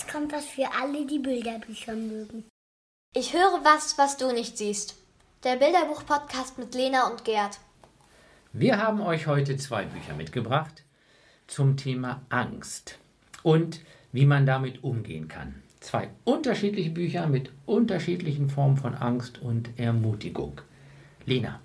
jetzt kommt was für alle, die Bilderbücher mögen. Ich höre was, was du nicht siehst. Der Bilderbuch-Podcast mit Lena und Gerd. Wir haben euch heute zwei Bücher mitgebracht zum Thema Angst und wie man damit umgehen kann. Zwei unterschiedliche Bücher mit unterschiedlichen Formen von Angst und Ermutigung. Lena,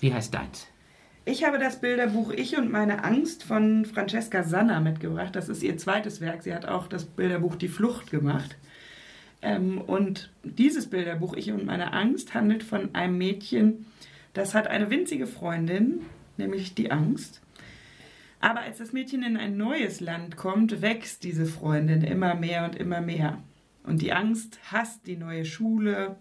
wie heißt deins? Ich habe das Bilderbuch Ich und meine Angst von Francesca Sanna mitgebracht. Das ist ihr zweites Werk. Sie hat auch das Bilderbuch Die Flucht gemacht. Ähm, und dieses Bilderbuch Ich und meine Angst handelt von einem Mädchen, das hat eine winzige Freundin, nämlich die Angst. Aber als das Mädchen in ein neues Land kommt, wächst diese Freundin immer mehr und immer mehr. Und die Angst hasst die neue Schule,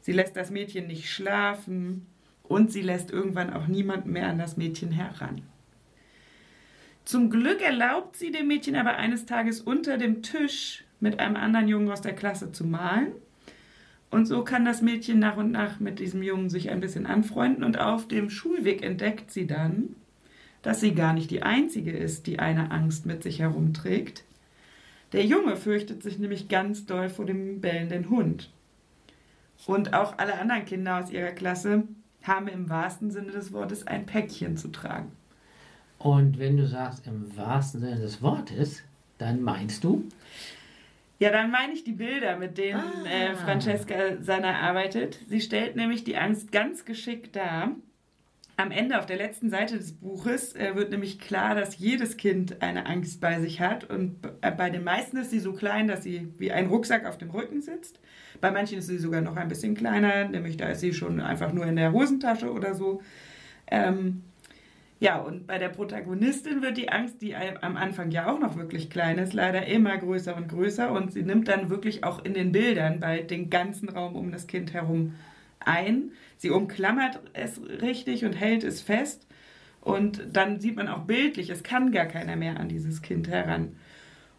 sie lässt das Mädchen nicht schlafen und sie lässt irgendwann auch niemand mehr an das Mädchen heran. Zum Glück erlaubt sie dem Mädchen aber eines Tages unter dem Tisch mit einem anderen Jungen aus der Klasse zu malen. Und so kann das Mädchen nach und nach mit diesem Jungen sich ein bisschen anfreunden und auf dem Schulweg entdeckt sie dann, dass sie gar nicht die Einzige ist, die eine Angst mit sich herumträgt. Der Junge fürchtet sich nämlich ganz doll vor dem bellenden Hund. Und auch alle anderen Kinder aus ihrer Klasse haben im wahrsten Sinne des Wortes ein Päckchen zu tragen. Und wenn du sagst im wahrsten Sinne des Wortes, dann meinst du? Ja, dann meine ich die Bilder, mit denen ah. äh, Francesca Sanna arbeitet. Sie stellt nämlich die Angst ganz geschickt dar. Am Ende auf der letzten Seite des Buches äh, wird nämlich klar, dass jedes Kind eine Angst bei sich hat. Und äh, bei den meisten ist sie so klein, dass sie wie ein Rucksack auf dem Rücken sitzt. Bei manchen ist sie sogar noch ein bisschen kleiner, nämlich da ist sie schon einfach nur in der Hosentasche oder so. Ähm, ja, und bei der Protagonistin wird die Angst, die am Anfang ja auch noch wirklich klein ist, leider immer größer und größer. Und sie nimmt dann wirklich auch in den Bildern bald den ganzen Raum um das Kind herum ein. Sie umklammert es richtig und hält es fest. Und dann sieht man auch bildlich, es kann gar keiner mehr an dieses Kind heran.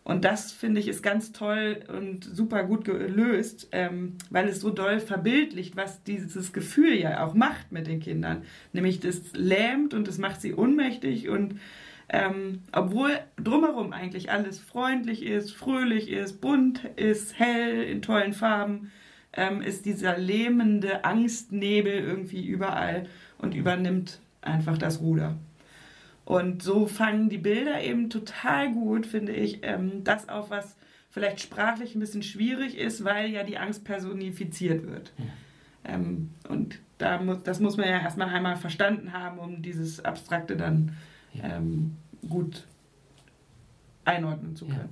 Und das finde ich ist ganz toll und super gut gelöst, ähm, weil es so doll verbildlicht, was dieses Gefühl ja auch macht mit den Kindern. Nämlich das lähmt und es macht sie ohnmächtig und ähm, obwohl drumherum eigentlich alles freundlich ist, fröhlich ist, bunt ist, hell, in tollen Farben, ähm, ist dieser lähmende Angstnebel irgendwie überall und übernimmt einfach das Ruder. Und so fangen die Bilder eben total gut, finde ich, ähm, das auf, was vielleicht sprachlich ein bisschen schwierig ist, weil ja die Angst personifiziert wird. Ja. Ähm, und da muss, das muss man ja erstmal einmal verstanden haben, um dieses Abstrakte dann ja. ähm, gut einordnen zu können. Ja.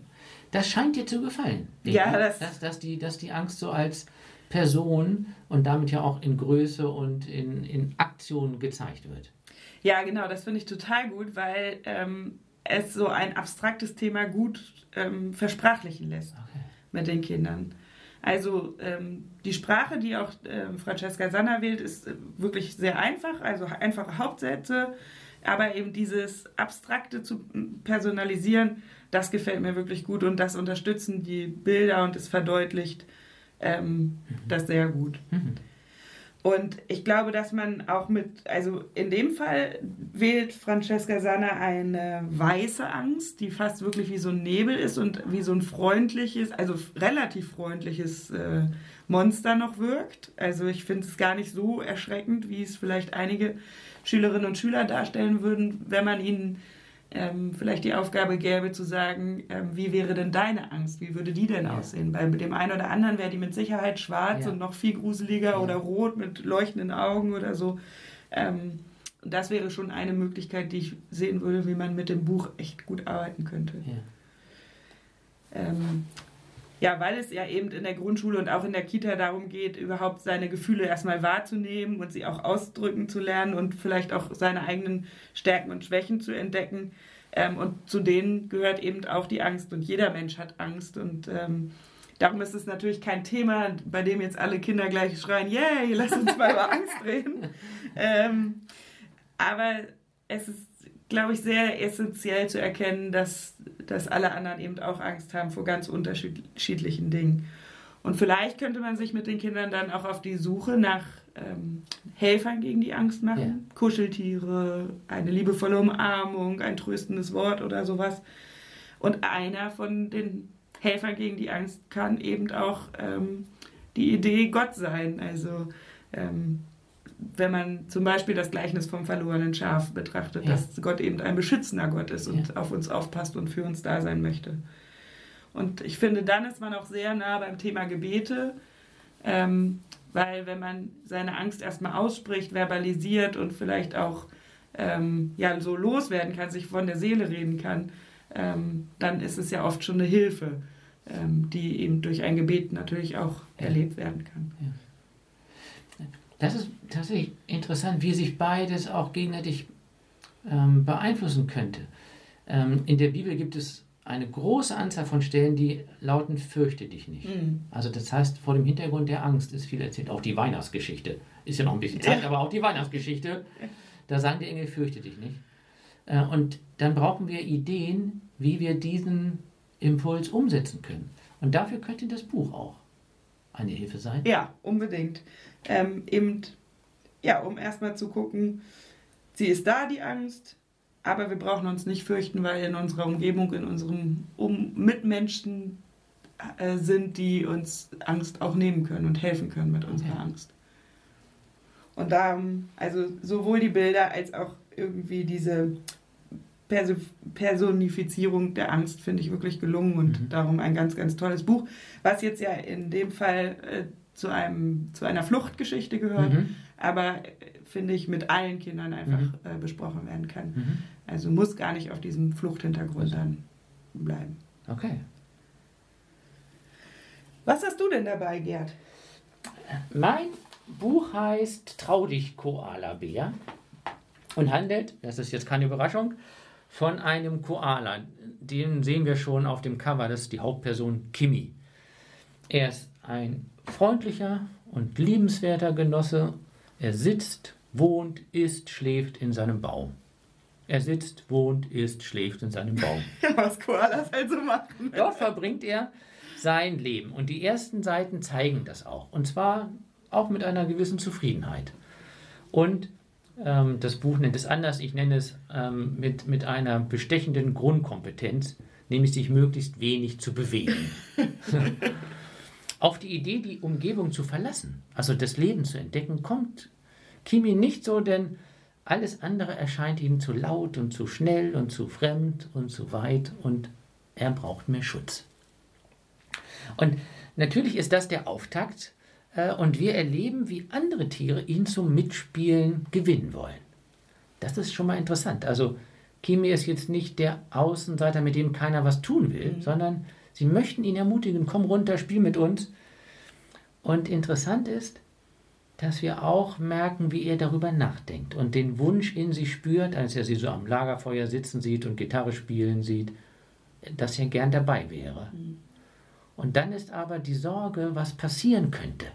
Das scheint dir zu gefallen. Ja, das dass, dass, die, dass die Angst so als Person und damit ja auch in Größe und in, in Aktion gezeigt wird. Ja, genau, das finde ich total gut, weil ähm, es so ein abstraktes Thema gut ähm, versprachlichen lässt okay. mit den Kindern. Also ähm, die Sprache, die auch ähm, Francesca Sanna wählt, ist äh, wirklich sehr einfach, also einfache Hauptsätze, aber eben dieses Abstrakte zu personalisieren, das gefällt mir wirklich gut und das unterstützen die Bilder und es verdeutlicht ähm, mhm. das sehr gut. Mhm. Und ich glaube, dass man auch mit, also in dem Fall wählt Francesca Sanna eine weiße Angst, die fast wirklich wie so ein Nebel ist und wie so ein freundliches, also relativ freundliches äh, Monster noch wirkt. Also ich finde es gar nicht so erschreckend, wie es vielleicht einige Schülerinnen und Schüler darstellen würden, wenn man ihnen ähm, vielleicht die Aufgabe gäbe zu sagen, ähm, wie wäre denn deine Angst? Wie würde die denn ja. aussehen? Bei dem einen oder anderen wäre die mit Sicherheit schwarz ja. und noch viel gruseliger ja. oder rot mit leuchtenden Augen oder so. Ähm, das wäre schon eine Möglichkeit, die ich sehen würde, wie man mit dem Buch echt gut arbeiten könnte. Ja, weil es ja eben in der Grundschule und auch in der Kita darum geht, überhaupt seine Gefühle erstmal wahrzunehmen und sie auch ausdrücken zu lernen und vielleicht auch seine eigenen Stärken und Schwächen zu entdecken. Ähm, und zu denen gehört eben auch die Angst. Und jeder Mensch hat Angst. Und ähm, darum ist es natürlich kein Thema, bei dem jetzt alle Kinder gleich schreien, yay, lass uns mal über Angst reden. Ähm, aber es ist glaube ich, sehr essentiell zu erkennen, dass, dass alle anderen eben auch Angst haben vor ganz unterschiedlichen Dingen. Und vielleicht könnte man sich mit den Kindern dann auch auf die Suche nach ähm, Helfern gegen die Angst machen. Ja. Kuscheltiere, eine liebevolle Umarmung, ein tröstendes Wort oder sowas. Und einer von den Helfer gegen die Angst kann eben auch ähm, die Idee Gott sein. Also ähm, wenn man zum Beispiel das Gleichnis vom verlorenen Schaf betrachtet, Ja. dass Gott eben ein beschützender Gott ist und Ja. auf uns aufpasst und für uns da sein möchte. Und ich finde, dann ist man auch sehr nah beim Thema Gebete, ähm, weil wenn man seine Angst erstmal ausspricht, verbalisiert und vielleicht auch ähm, ja, so loswerden kann, sich von der Seele reden kann, ähm, dann ist es ja oft schon eine Hilfe, ähm, die eben durch ein Gebet natürlich auch Ja. erlebt werden kann. Das ist tatsächlich interessant, wie sich beides auch gegenseitig ähm, beeinflussen könnte. Ähm, in der Bibel gibt es eine große Anzahl von Stellen, die lauten, fürchte dich nicht. Mhm. Also das heißt, vor dem Hintergrund der Angst ist viel erzählt. Auch die Weihnachtsgeschichte. Ist ja noch ein bisschen Zeit, aber auch die Weihnachtsgeschichte. Da sagen die Engel, fürchte dich nicht. Äh, Und dann brauchen wir Ideen, wie wir diesen Impuls umsetzen können. Und dafür könnte das Buch auch eine Hilfe sein. Ja, unbedingt. Ähm, eben, ja, um erstmal zu gucken, sie ist da, die Angst, aber wir brauchen uns nicht fürchten, weil in unserer Umgebung, in unserem um Mitmenschen äh, sind, die uns Angst auch nehmen können und helfen können mit unserer Ja. Angst. Und da, ähm, also sowohl die Bilder als auch irgendwie diese Personifizierung der Angst finde ich wirklich gelungen und Mhm. darum ein ganz, ganz tolles Buch, was jetzt ja in dem Fall äh, zu, einem, zu einer Fluchtgeschichte gehört, Mhm. aber äh, finde ich mit allen Kindern einfach Mhm. äh, besprochen werden kann. Mhm. Also muss gar nicht auf diesem Fluchthintergrund dann bleiben. Okay. Was hast du denn dabei, Gerd? Mein Buch heißt Trau dich, Koala-Bär und handelt, das ist jetzt keine Überraschung, von einem Koala. Den sehen wir schon auf dem Cover, das ist die Hauptperson Kimi. Er ist ein freundlicher und liebenswerter Genosse. Er sitzt, wohnt, isst, schläft in seinem Baum. Er sitzt, wohnt, isst, schläft in seinem Baum. Was Koalas halt so machen. Dort verbringt er sein Leben. Und die ersten Seiten zeigen das auch. Und zwar auch mit einer gewissen Zufriedenheit. Und ähm, das Buch nennt es anders. Ich nenne es ähm, mit, mit einer bestechenden Grundkompetenz, nämlich sich möglichst wenig zu bewegen. Auf die Idee, die Umgebung zu verlassen, also das Leben zu entdecken, kommt Kimi nicht so, denn alles andere erscheint ihm zu laut und zu schnell und zu fremd und zu weit und er braucht mehr Schutz. Und natürlich ist das der Auftakt und wir erleben, wie andere Tiere ihn zum Mitspielen gewinnen wollen. Das ist schon mal interessant. Also Kimi ist jetzt nicht der Außenseiter, mit dem keiner was tun will, sondern sie möchten ihn ermutigen, komm runter, spiel mit uns. Und interessant ist, dass wir auch merken, wie er darüber nachdenkt und den Wunsch in sich spürt, als er sie so am Lagerfeuer sitzen sieht und Gitarre spielen sieht, dass er gern dabei wäre. Und dann ist aber die Sorge, was passieren könnte,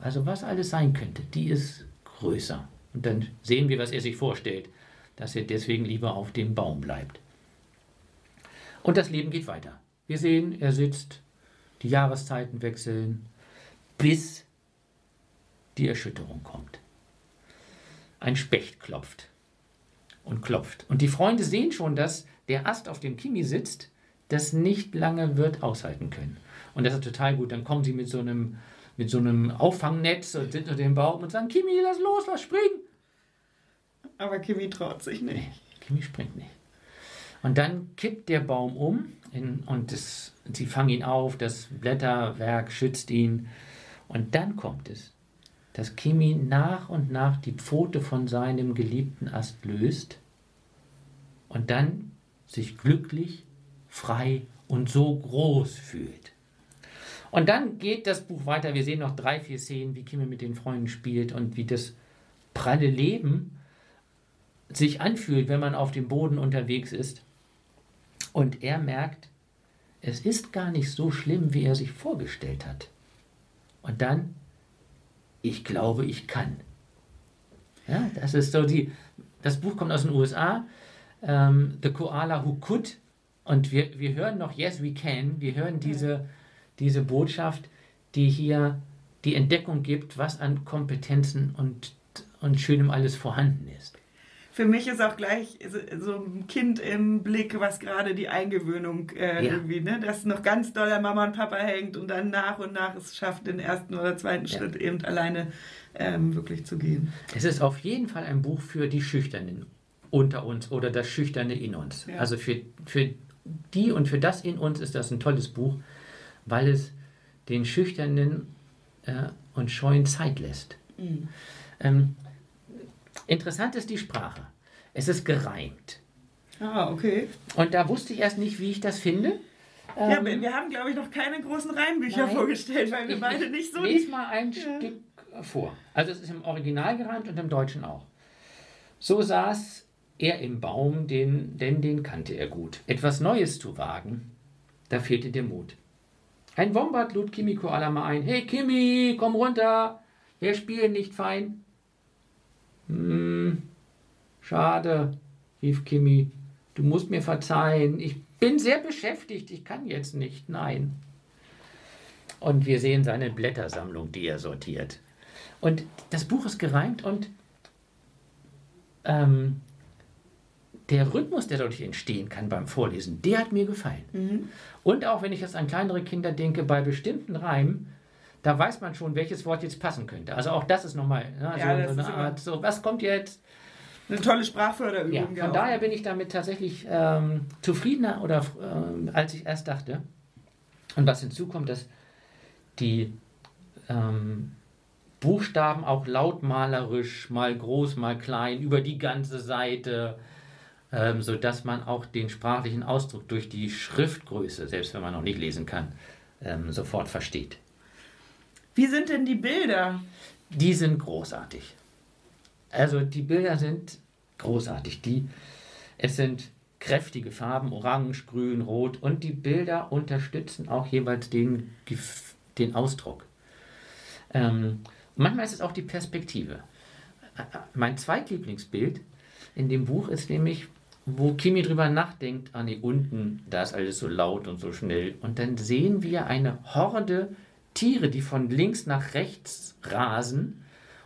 also was alles sein könnte, die ist größer. Und dann sehen wir, was er sich vorstellt, dass er deswegen lieber auf dem Baum bleibt. Und das Leben geht weiter. Wir sehen, er sitzt, die Jahreszeiten wechseln, bis die Erschütterung kommt. Ein Specht klopft und klopft. Und die Freunde sehen schon, dass der Ast, auf dem Kimi sitzt, das nicht lange wird aushalten können. Und das ist total gut. Dann kommen sie mit so einem, mit so einem Auffangnetz und sind unter dem Baum und sagen, Kimi, lass los, lass springen. Aber Kimi traut sich nicht. Kimi springt nicht. Und dann kippt der Baum um in, und das, sie fangen ihn auf, das Blätterwerk schützt ihn. Und dann kommt es, dass Kimi nach und nach die Pfote von seinem geliebten Ast löst und dann sich glücklich, frei und so groß fühlt. Und dann geht das Buch weiter. Wir sehen noch drei, vier Szenen, wie Kimi mit den Freunden spielt und wie das pralle Leben sich anfühlt, wenn man auf dem Boden unterwegs ist. Und er merkt, es ist gar nicht so schlimm, wie er sich vorgestellt hat. Und dann, ich glaube, ich kann. Ja, das ist so die, das Buch kommt aus den USA, ähm, The Koala Who Could. Und wir, wir hören noch Yes, we can. Wir hören diese, diese Botschaft, die hier die Entdeckung gibt, was an Kompetenzen und, und Schönem alles vorhanden ist. für mich ist auch gleich so, ein Kind im Blick, was gerade die Eingewöhnung äh, Ja. irgendwie, ne, das noch ganz doll an Mama und Papa hängt und dann nach und nach es schafft, den ersten oder zweiten Ja. Schritt eben alleine ähm, wirklich zu gehen. Es ist auf jeden Fall ein Buch für die Schüchternen unter uns oder das Schüchterne in uns. Ja. Also für, für die und für das in uns ist das ein tolles Buch, weil es den Schüchternen äh, und Scheuen Zeit lässt. Ähm, interessant ist die Sprache. Es ist gereimt. Ah, okay. Und da wusste ich erst nicht, wie ich das finde. ja, Ähm, wir, haben, glaube ich, noch keine großen Reimbücher Nein. vorgestellt, weil wir Ich- beide ich nicht so Lies mal ein Stück vor. Also es ist im Original gereimt und im Deutschen auch. So saß er im Baum, den, denn den kannte er gut. Etwas Neues zu wagen, da fehlte der Mut. Ein Wombat lud Kimiko Alama ein. Hey Kimi, komm runter. Wir spielen nicht fein. Hm, schade, rief Kimi. Du musst mir verzeihen. Ich bin sehr beschäftigt. Ich kann jetzt nicht. Nein. Und wir sehen seine Blättersammlung, die er sortiert. Und das Buch ist gereimt und ähm, der Rhythmus, der dadurch entstehen kann beim Vorlesen, der hat mir gefallen. Und auch wenn ich jetzt an kleinere Kinder denke, bei bestimmten Reimen, da weiß man schon, welches Wort jetzt passen könnte. Also auch das ist nochmal ne, Ja, so, eine Art, so, was kommt jetzt? eine tolle Sprachförderübung. Ja, ja von auch. daher bin ich damit tatsächlich ähm, zufriedener oder ähm, als ich erst dachte. Und was hinzukommt, dass die ähm, Buchstaben auch lautmalerisch, mal groß, mal klein, über die ganze Seite, ähm, sodass man auch den sprachlichen Ausdruck durch die Schriftgröße, selbst wenn man noch nicht lesen kann, ähm, sofort versteht. Wie sind denn die Bilder? Die sind großartig. Also die Bilder sind großartig. Die, es sind kräftige Farben, orange, grün, rot und die Bilder unterstützen auch jeweils den, den Ausdruck. Ähm, manchmal ist es auch die Perspektive. Äh, äh, Mein zweitlieblingsbild in dem Buch ist nämlich, wo Kimi drüber nachdenkt, ah nee, unten, da ist alles so laut und so schnell. Und dann sehen wir eine Horde Tiere, die von links nach rechts rasen.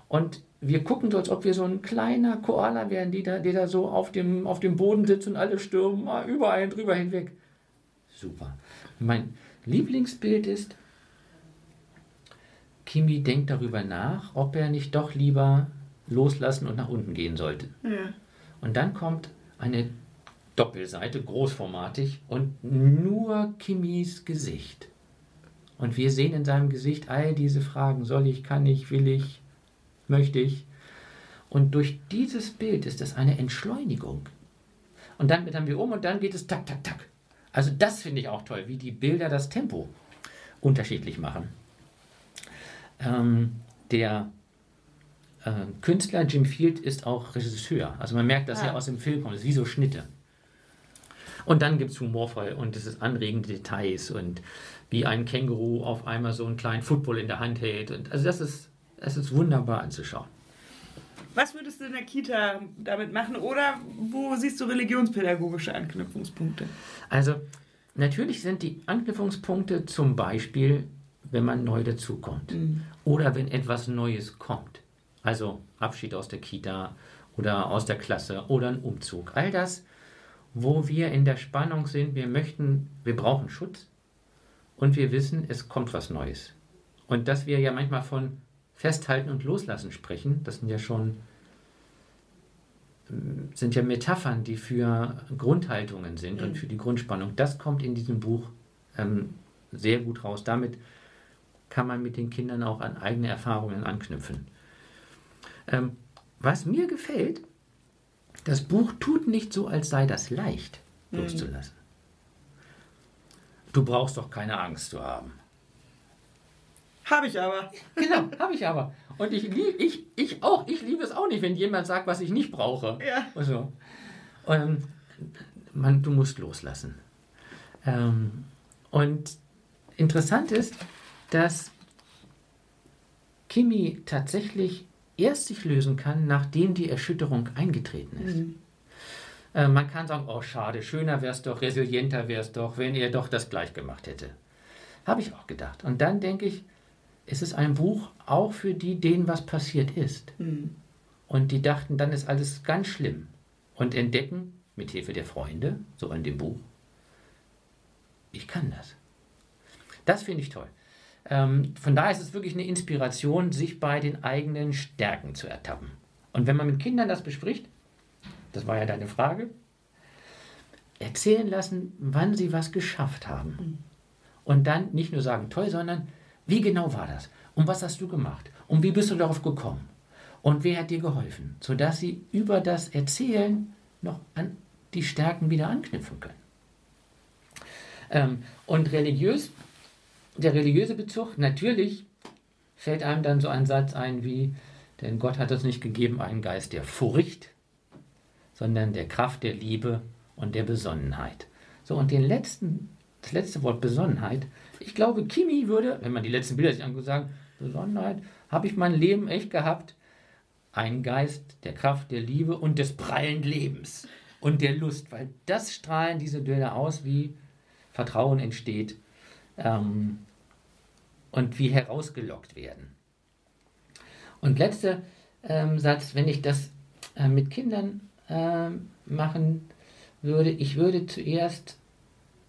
Und wir gucken so, als ob wir so ein kleiner Koala wären, die da, der da so auf dem, auf dem Boden sitzt und alle stürmen mal überall drüber hinweg. Super. Mein Lieblingsbild ist, Kimi denkt darüber nach, ob er nicht doch lieber loslassen und nach unten gehen sollte. Ja. Und dann kommt eine Doppelseite, großformatig, und nur Kimis Gesicht. Und wir sehen in seinem Gesicht all diese Fragen, soll ich, kann ich, will ich, möchte ich. Und durch dieses Bild ist es eine Entschleunigung. Und dann blättern wir um und dann geht es tak, tak, tak. Also das finde ich auch toll, wie die Bilder das Tempo unterschiedlich machen. Ähm, der Künstler Jim Field ist auch Regisseur. Also man merkt, dass er Ah. aus dem Film kommt. Es ist wie so Schnitte. Und dann gibt es humorvoll und es ist anregende Details und wie ein Känguru auf einmal so einen kleinen Football in der Hand hält. Und also das ist, das ist wunderbar anzuschauen. Was würdest du in der Kita damit machen? Oder wo siehst du religionspädagogische Anknüpfungspunkte? Also natürlich sind die Anknüpfungspunkte zum Beispiel, wenn man neu dazukommt oder wenn etwas Neues kommt. Also Abschied aus der Kita oder aus der Klasse oder ein Umzug. All das, wo wir in der Spannung sind, wir möchten, wir brauchen Schutz und wir wissen, es kommt was Neues. Und dass wir ja manchmal von Festhalten und Loslassen sprechen, das sind ja schon sind ja Metaphern, die für Grundhaltungen sind und für die Grundspannung. Das kommt in diesem Buch ähm, sehr gut raus. Damit kann man mit den Kindern auch an eigene Erfahrungen anknüpfen. Ähm, was mir gefällt, das Buch tut nicht so, als sei das leicht loszulassen. Du brauchst doch keine Angst zu haben. Habe ich aber. Genau, habe ich aber. Und ich, lieb, ich, ich auch, ich liebe es auch nicht, wenn jemand sagt, was ich nicht brauche. Ja. Also, ähm, man, du musst loslassen. Ähm, und interessant ist, dass Kimi tatsächlich erst sich lösen kann, nachdem die Erschütterung eingetreten ist. Äh, man kann sagen, oh schade, schöner wäre es doch, resilienter wäre es doch, wenn er doch das gleich gemacht hätte. Habe ich auch gedacht. Und dann denke ich, es ist ein Buch auch für die, denen was passiert ist. Und die dachten, dann ist alles ganz schlimm. und entdecken mit Hilfe der Freunde, so in dem Buch, ich kann das. Das finde ich toll. Ähm, von daher ist es wirklich eine Inspiration, sich bei den eigenen Stärken zu ertappen. Und wenn man mit Kindern das bespricht, das war ja deine Frage, erzählen lassen, wann sie was geschafft haben. Und dann nicht nur sagen, toll, sondern wie genau war das? Und was hast du gemacht? Und wie bist du darauf gekommen? Und wer hat dir geholfen? Sodass sie über das Erzählen noch an die Stärken wieder anknüpfen können. Ähm, und religiös, der religiöse Bezug, natürlich fällt einem dann so ein Satz ein wie, denn Gott hat uns nicht gegeben einen Geist der Furcht, sondern der Kraft der Liebe und der Besonnenheit. So, und den letzten, das letzte Wort Besonnenheit, ich glaube, Kimi würde, wenn man die letzten Bilder sich anguckt, sagen, Besonnenheit, habe ich mein Leben echt gehabt, ein Geist der Kraft, der Liebe und des prallen Lebens und der Lust, weil das strahlen diese Bilder aus, wie Vertrauen entsteht ähm, und wie herausgelockt werden. Und letzter ähm, Satz, wenn ich das äh, mit Kindern äh, machen würde, ich würde zuerst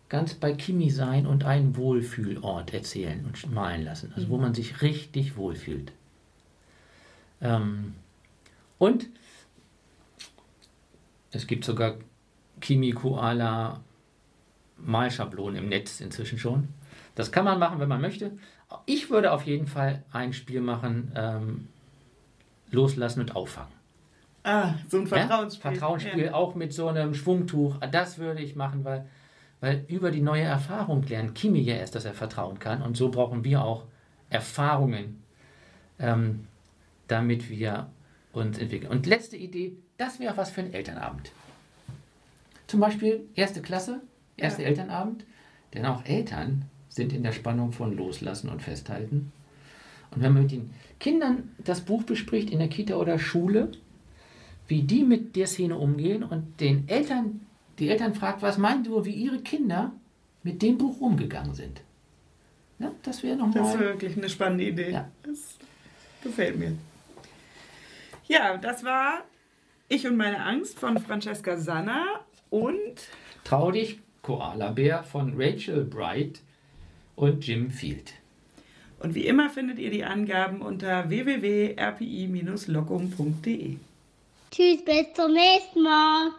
ganz bei Kimi sein und einen Wohlfühlort erzählen und malen lassen, also wo man sich richtig wohlfühlt. Ähm, und es gibt sogar Kimi Koala Malschablonen im Netz inzwischen schon. Das kann man machen, wenn man möchte. Ich würde auf jeden Fall ein Spiel machen, ähm, loslassen und auffangen. Ah, so ein Vertrauensspiel. Ja? Vertrauensspiel, Ja. auch mit so einem Schwungtuch. Das würde ich machen, weil, weil über die neue Erfahrung lernt Kimi ja erst, dass er vertrauen kann. Und so brauchen wir auch Erfahrungen, ähm, damit wir uns entwickeln. Und letzte Idee, das wäre was für einen Elternabend. Zum Beispiel erste Klasse, erste Ja. Elternabend. Denn auch Eltern sind in der Spannung von Loslassen und Festhalten. Und wenn man mit den Kindern das Buch bespricht in der Kita oder Schule, wie die mit der Szene umgehen und den Eltern, die Eltern fragt, was meinen du, wie ihre Kinder mit dem Buch umgegangen sind. Ja, das wäre Das ist nochmal. wirklich eine spannende Idee. Ja. Das gefällt mir. Ja, das war Ich und meine Angst von Francesca Sanna und Trau dich, Koala Bär von Rachel Bright und Jim Field. Und wie immer findet ihr die Angaben unter www.rpi-lockum.de. Tschüss, bis zum nächsten Mal.